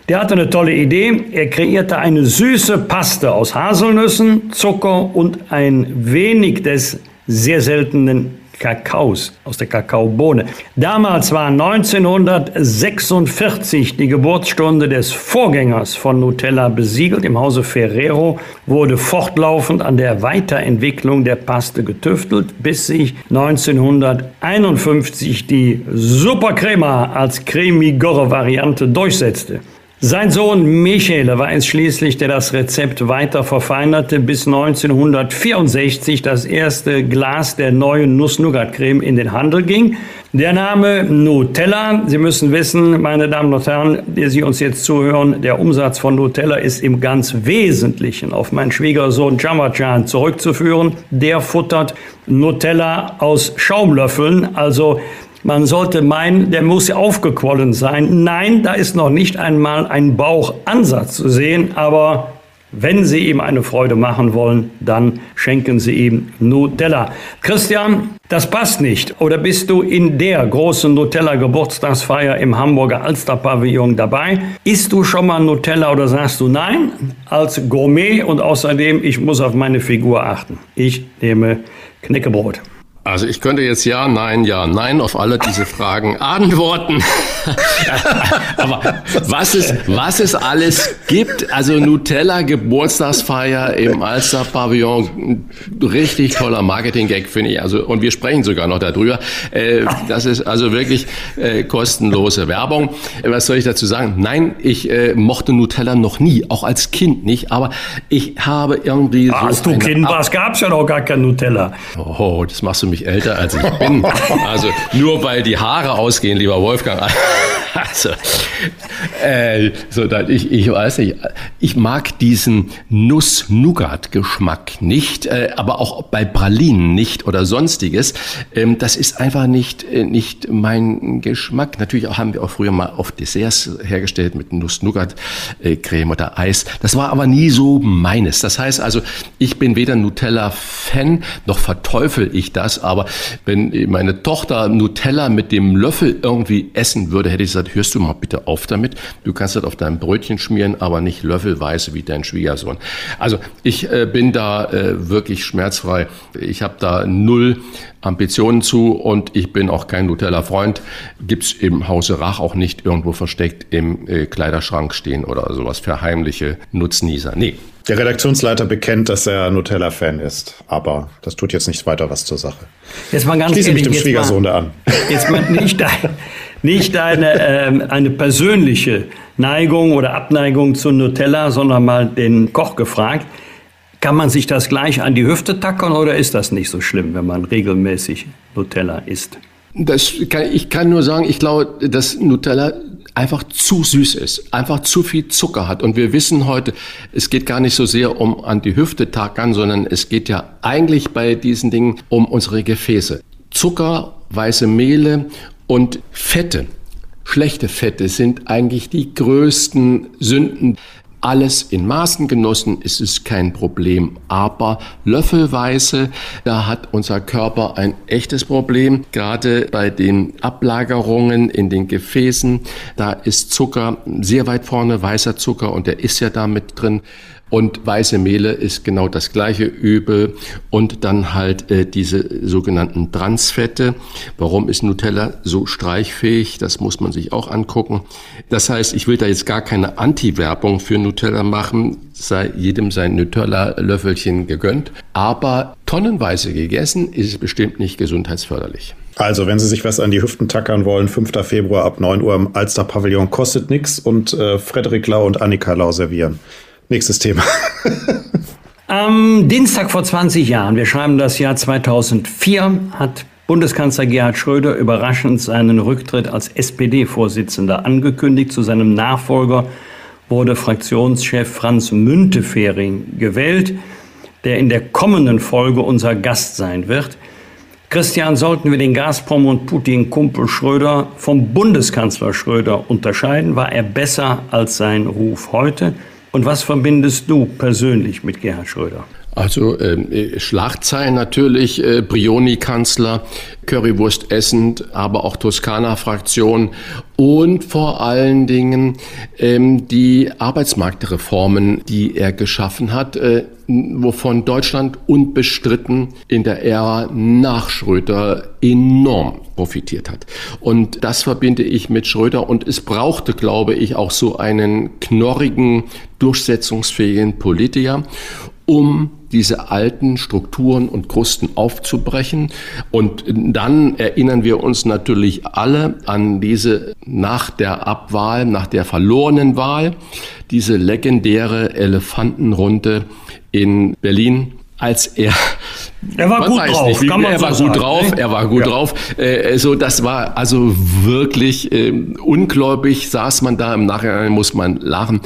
Der hatte eine tolle Idee. Er kreierte eine süße Paste aus Haselnüssen, Zucker und ein wenig des sehr seltenen Kakaos, aus der Kakaobohne. Damals war 1946 die Geburtsstunde des Vorgängers von Nutella besiegelt. Im Hause Ferrero wurde fortlaufend an der Weiterentwicklung der Paste getüftelt, bis sich 1951 die Supercrema als cremigere Variante durchsetzte. Sein Sohn Michele war es schließlich, der das Rezept weiter verfeinerte, bis 1964 das erste Glas der neuen Nuss-Nougat-Creme in den Handel ging. Der Name Nutella, Sie müssen wissen, meine Damen und Herren, die Sie uns jetzt zuhören, der Umsatz von Nutella ist im ganz Wesentlichen auf meinen Schwiegersohn Jamajan zurückzuführen. Der futtert Nutella aus Schaumlöffeln, also man sollte meinen, der muss aufgequollen sein. Nein, da ist noch nicht einmal ein Bauchansatz zu sehen, aber wenn Sie ihm eine Freude machen wollen, dann schenken Sie ihm Nutella. Christian, das passt nicht. Oder bist du in der großen Nutella-Geburtstagsfeier im Hamburger Alster-Pavillon dabei? Isst du schon mal Nutella oder sagst du nein? Als Gourmet und außerdem, ich muss auf meine Figur achten. Ich nehme Knäckebrot. Also ich könnte jetzt ja, nein, ja, nein auf alle diese Fragen antworten. Aber was es, was es alles gibt, also Nutella Geburtstagsfeier im Alster Pavillon, richtig toller Marketing-Gag finde ich. Also und wir sprechen sogar noch darüber. Äh, das ist also wirklich äh, kostenlose Werbung. Was soll ich dazu sagen? Nein, ich äh, mochte Nutella noch nie, auch als Kind nicht. Aber ich habe irgendwie. Als so du Kind warst, gab es ja noch gar kein Nutella. Oh, das machst du mich mich älter, als ich bin. Also nur weil die Haare ausgehen, lieber Wolfgang. Also, äh, so, ich, ich weiß nicht, ich mag diesen Nuss-Nougat-Geschmack nicht, äh, aber auch bei Pralinen nicht oder sonstiges. Ähm, das ist einfach nicht, äh, nicht mein Geschmack. Natürlich haben wir auch früher mal oft Desserts hergestellt mit Nuss-Nougat-Creme oder Eis. Das war aber nie so meines. Das heißt also, ich bin weder Nutella-Fan, noch verteufel ich das, aber wenn meine Tochter Nutella mit dem Löffel irgendwie essen würde, hätte ich gesagt, hörst du mal bitte auf damit. Du kannst das auf dein Brötchen schmieren, aber nicht löffelweise wie dein Schwiegersohn. Also ich äh, bin da äh, wirklich schmerzfrei. Ich habe da null Ambitionen zu und ich bin auch kein Nutella-Freund. Gibt's im Hause Rach auch nicht irgendwo versteckt im äh, Kleiderschrank stehen oder sowas für heimliche Nutznießer. Nee, der Redaktionsleiter bekennt, dass er Nutella-Fan ist, aber das tut jetzt nicht weiter was zur Sache. Jetzt mal ganz Schließe ehrlich, mich dem Schwiegersohn da an. Jetzt mal nicht, dein, nicht eine, ähm, eine persönliche Neigung oder Abneigung zu Nutella, sondern mal den Koch gefragt. Kann man sich das gleich an die Hüfte tackern oder ist das nicht so schlimm, wenn man regelmäßig Nutella isst? Das kann, ich kann nur sagen, ich glaube, dass Nutella einfach zu süß ist, einfach zu viel Zucker hat. Und wir wissen heute, es geht gar nicht so sehr um an die Hüfte tackern, sondern es geht ja eigentlich bei diesen Dingen um unsere Gefäße. Zucker, weiße Mehle und Fette. Schlechte Fette sind eigentlich die größten Sünden alles in Maßen genossen ist es kein Problem. Aber löffelweise, da hat unser Körper ein echtes Problem. Gerade bei den Ablagerungen in den Gefäßen, da ist Zucker sehr weit vorne, weißer Zucker und der ist ja da mit drin. Und weiße Mehle ist genau das gleiche Übel. Und dann halt äh, diese sogenannten Transfette. Warum ist Nutella so streichfähig? Das muss man sich auch angucken. Das heißt, ich will da jetzt gar keine Anti-Werbung für Nutella machen. Sei jedem sein Nutella-Löffelchen gegönnt. Aber tonnenweise gegessen ist es bestimmt nicht gesundheitsförderlich. Also, wenn Sie sich was an die Hüften tackern wollen, 5. Februar ab 9 Uhr im Alster Pavillon kostet nichts und äh, Frederik Lau und Annika Lau servieren. Nächstes Thema. Am Dienstag vor 20 Jahren, wir schreiben das Jahr 2004, hat Bundeskanzler Gerhard Schröder überraschend seinen Rücktritt als SPD-Vorsitzender angekündigt. Zu seinem Nachfolger wurde Fraktionschef Franz Müntefering gewählt, der in der kommenden Folge unser Gast sein wird. Christian, sollten wir den Gazprom und Putin-Kumpel Schröder vom Bundeskanzler Schröder unterscheiden? War er besser als sein Ruf heute? Und was verbindest du persönlich mit Gerhard Schröder? Also äh, Schlagzeilen natürlich, äh, Brioni-Kanzler, Currywurst essend, aber auch Toskana-Fraktion und vor allen Dingen ähm, die Arbeitsmarktreformen, die er geschaffen hat, äh, wovon Deutschland unbestritten in der Ära nach Schröder enorm profitiert hat. Und das verbinde ich mit Schröder und es brauchte, glaube ich, auch so einen knorrigen, durchsetzungsfähigen Politiker um diese alten Strukturen und Krusten aufzubrechen. Und dann erinnern wir uns natürlich alle an diese nach der Abwahl, nach der verlorenen Wahl, diese legendäre Elefantenrunde in Berlin, als er er war gut drauf, nicht, kann man er so war sagen, gut drauf, ne? er war gut ja. drauf. Äh, so, das war also wirklich äh, ungläubig. Saß man da im Nachhinein muss man lachen.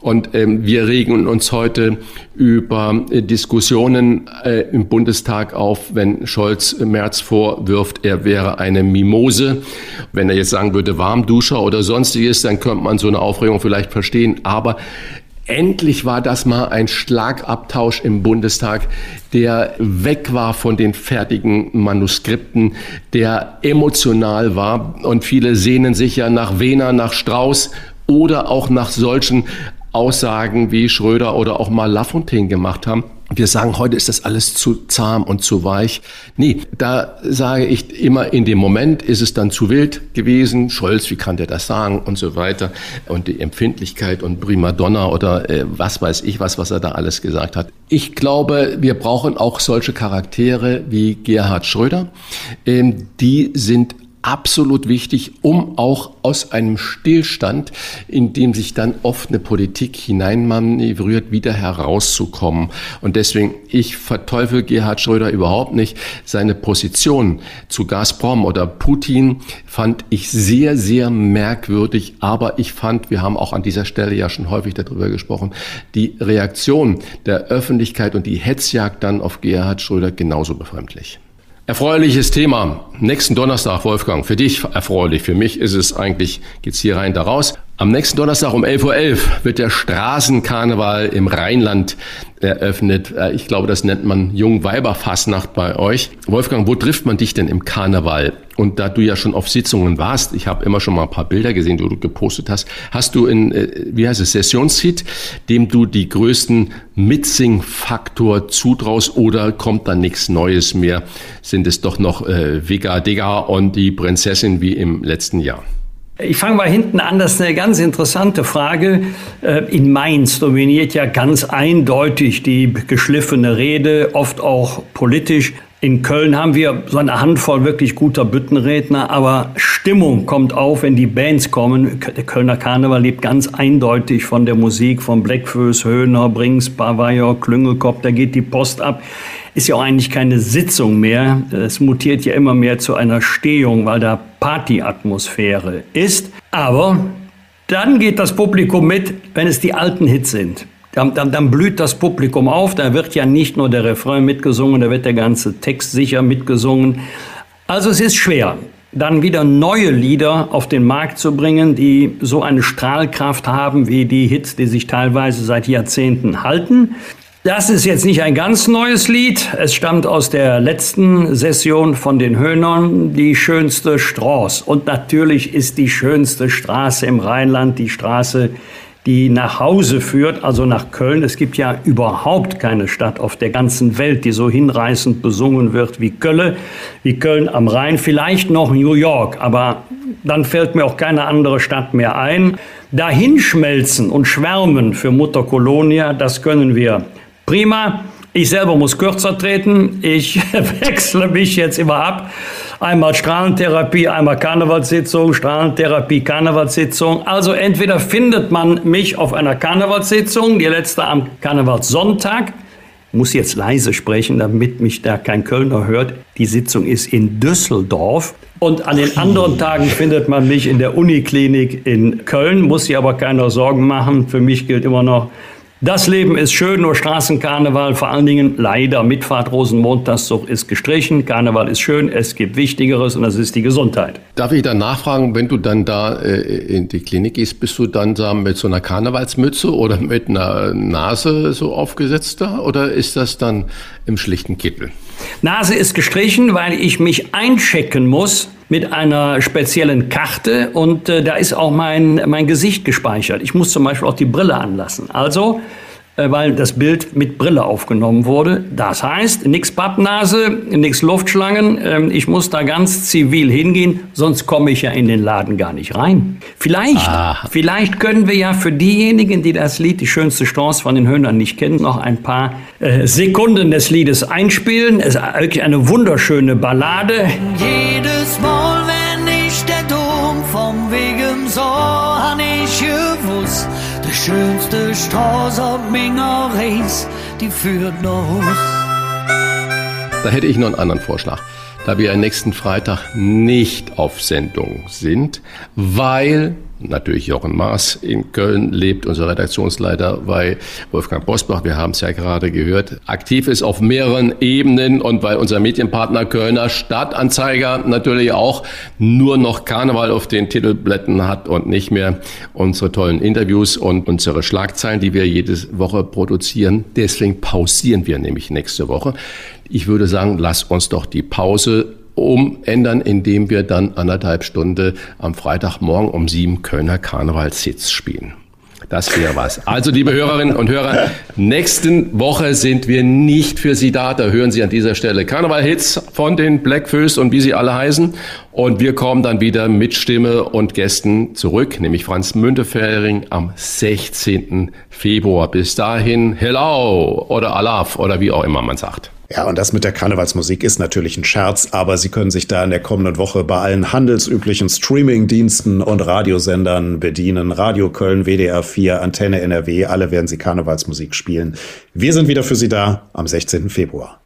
Und ähm, wir regen uns heute über äh, Diskussionen äh, im Bundestag auf, wenn Scholz Merz vorwirft, er wäre eine Mimose. Wenn er jetzt sagen würde, Warmduscher oder sonstiges, dann könnte man so eine Aufregung vielleicht verstehen. Aber Endlich war das mal ein Schlagabtausch im Bundestag, der weg war von den fertigen Manuskripten, der emotional war. Und viele sehnen sich ja nach Wehner, nach Strauß oder auch nach solchen Aussagen wie Schröder oder auch mal Lafontaine gemacht haben. Wir sagen, heute ist das alles zu zahm und zu weich. Nee, da sage ich immer, in dem Moment ist es dann zu wild gewesen. Scholz, wie kann der das sagen und so weiter. Und die Empfindlichkeit und Primadonna oder äh, was weiß ich was, was er da alles gesagt hat. Ich glaube, wir brauchen auch solche Charaktere wie Gerhard Schröder. Ähm, die sind absolut wichtig, um auch aus einem Stillstand, in dem sich dann oft eine Politik hineinmanövriert, wieder herauszukommen. Und deswegen, ich verteufel Gerhard Schröder überhaupt nicht. Seine Position zu Gazprom oder Putin fand ich sehr, sehr merkwürdig. Aber ich fand, wir haben auch an dieser Stelle ja schon häufig darüber gesprochen, die Reaktion der Öffentlichkeit und die Hetzjagd dann auf Gerhard Schröder genauso befremdlich. Erfreuliches Thema. Nächsten Donnerstag, Wolfgang. Für dich erfreulich. Für mich ist es eigentlich, geht's hier rein, da raus. Am nächsten Donnerstag um 11.11 Uhr .11 wird der Straßenkarneval im Rheinland eröffnet. Äh, ich glaube, das nennt man Jungweiberfassnacht bei euch. Wolfgang, wo trifft man dich denn im Karneval? Und da du ja schon auf Sitzungen warst, ich habe immer schon mal ein paar Bilder gesehen, die du gepostet hast, hast du in, äh, wie heißt es, Sessionshit, dem du die größten Mitsing-Faktor zutraust oder kommt da nichts Neues mehr? Sind es doch noch äh, Vega Dega und die Prinzessin wie im letzten Jahr? Ich fange mal hinten an, das ist eine ganz interessante Frage. Äh, in Mainz dominiert ja ganz eindeutig die geschliffene Rede, oft auch politisch. In Köln haben wir so eine Handvoll wirklich guter Büttenredner, aber Stimmung kommt auf, wenn die Bands kommen. Der Kölner Karneval lebt ganz eindeutig von der Musik von Blackfoes, Höhner, Brings, Bavayor, Klüngelkopf, da geht die Post ab ist ja auch eigentlich keine Sitzung mehr. Es mutiert ja immer mehr zu einer Stehung, weil da Partyatmosphäre ist. Aber dann geht das Publikum mit, wenn es die alten Hits sind. Dann, dann, dann, blüht das Publikum auf. Da wird ja nicht nur der Refrain mitgesungen, da wird der ganze Text sicher mitgesungen. Also es ist schwer, dann wieder neue Lieder auf den Markt zu bringen, die so eine Strahlkraft haben wie die Hits, die sich teilweise seit Jahrzehnten halten. Das ist jetzt nicht ein ganz neues Lied. Es stammt aus der letzten Session von den Höhnern, die schönste Straße. Und natürlich ist die schönste Straße im Rheinland die Straße, die nach Hause führt, also nach Köln. Es gibt ja überhaupt keine Stadt auf der ganzen Welt, die so hinreißend besungen wird wie Köln, wie Köln am Rhein. Vielleicht noch New York, aber dann fällt mir auch keine andere Stadt mehr ein. Dahinschmelzen und schwärmen für Mutter Colonia, das können wir Prima. Ich selber muss kürzer treten. Ich wechsle mich jetzt immer ab. Einmal Strahlentherapie, einmal Karnevalssitzung, Strahlentherapie, Karnevalssitzung. Also entweder findet man mich auf einer Karnevalssitzung, die letzte am Karnevalssonntag. Ich muss jetzt leise sprechen, damit mich da kein Kölner hört. Die Sitzung ist in Düsseldorf. Und an den anderen Tagen findet man mich in der Uniklinik in Köln. Muss sich aber keiner Sorgen machen. Für mich gilt immer noch Das Leben ist schön, nur Straßenkarneval, vor allen Dingen leider Mitfahrt Rosenmontagszug ist gestrichen. Karneval ist schön, es gibt Wichtigeres und das ist die Gesundheit. Darf ich dann nachfragen, wenn du dann da äh, in die Klinik gehst, bist du dann da mit so einer Karnevalsmütze oder mit einer Nase so aufgesetzt da oder ist das dann im schlichten Kittel? Nase ist gestrichen, weil ich mich einchecken muss mit einer speziellen Karte und äh, da ist auch mein, mein Gesicht gespeichert. Ich muss zum Beispiel auch die Brille anlassen. Also weil das Bild mit Brille aufgenommen wurde. Das heißt, nix Pappnase, nix Luftschlangen. Ähm, ich muss da ganz zivil hingehen, sonst komme ich ja in den Laden gar nicht rein. Vielleicht, ah. vielleicht können wir ja für diejenigen, die das Lied Die schönste Chance von den Höhnern nicht kennen, noch ein paar äh, Sekunden des Liedes einspielen. Es ist wirklich eine wunderschöne Ballade. Jedes Mal, wenn ich der Dom vom Wegen so, han ich schönste Straße auf meiner Reis, die führt nach Hus. Da hätte ich noch einen anderen Vorschlag. Da wir nächsten Freitag nicht auf Sendung sind, weil natürlich Jochen Maas in Köln lebt, unser Redaktionsleiter bei Wolfgang Bosbach, wir haben es ja gerade gehört, aktiv ist auf mehreren Ebenen und weil unser Medienpartner Kölner Stadtanzeiger natürlich auch nur noch Karneval auf den Titelblättern hat und nicht mehr unsere tollen Interviews und unsere Schlagzeilen, die wir jede Woche produzieren. Deswegen pausieren wir nämlich nächste Woche. Ich würde sagen, lass uns doch die Pause umändern, indem wir dann anderthalb Stunden am Freitagmorgen um sieben Kölner Karnevalshits spielen. Das wäre was. Also, liebe Hörerinnen und Hörer, nächsten Woche sind wir nicht für Sie da. Da hören Sie an dieser Stelle Karneval-Hits von den Blackfoes und wie sie alle heißen. Und wir kommen dann wieder mit Stimme und Gästen zurück, nämlich Franz Müntefering am 16. Februar. Bis dahin, hello oder alaf oder wie auch immer man sagt. Ja, und das mit der Karnevalsmusik ist natürlich ein Scherz, aber Sie können sich da in der kommenden Woche bei allen handelsüblichen Streamingdiensten und Radiosendern bedienen. Radio Köln, WDR 4, Antenne NRW, alle werden Sie Karnevalsmusik spielen. Wir sind wieder für Sie da am 16. Februar.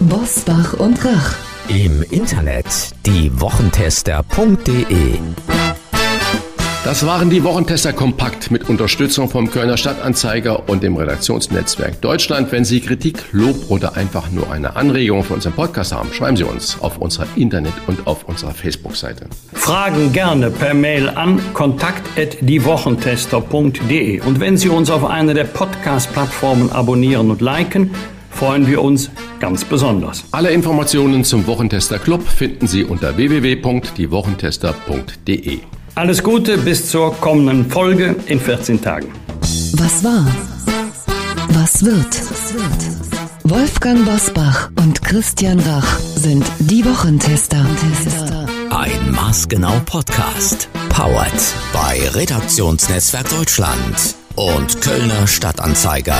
Bosbach und Rach. Im Internet diewochentester.de das waren die Wochentester kompakt mit Unterstützung vom Kölner Stadtanzeiger und dem Redaktionsnetzwerk Deutschland. Wenn Sie Kritik, Lob oder einfach nur eine Anregung für unseren Podcast haben, schreiben Sie uns auf unserer Internet- und auf unserer Facebook-Seite. Fragen gerne per Mail an kontakt.diewochentester.de. Und wenn Sie uns auf einer der Podcast-Plattformen abonnieren und liken, freuen wir uns ganz besonders. Alle Informationen zum Wochentester Club finden Sie unter www.diewochentester.de. Alles Gute bis zur kommenden Folge in 14 Tagen. Was war? Was wird? Wolfgang Bosbach und Christian Rach sind die Wochentester. Ein maßgenau Podcast. Powered bei Redaktionsnetzwerk Deutschland und Kölner Stadtanzeiger.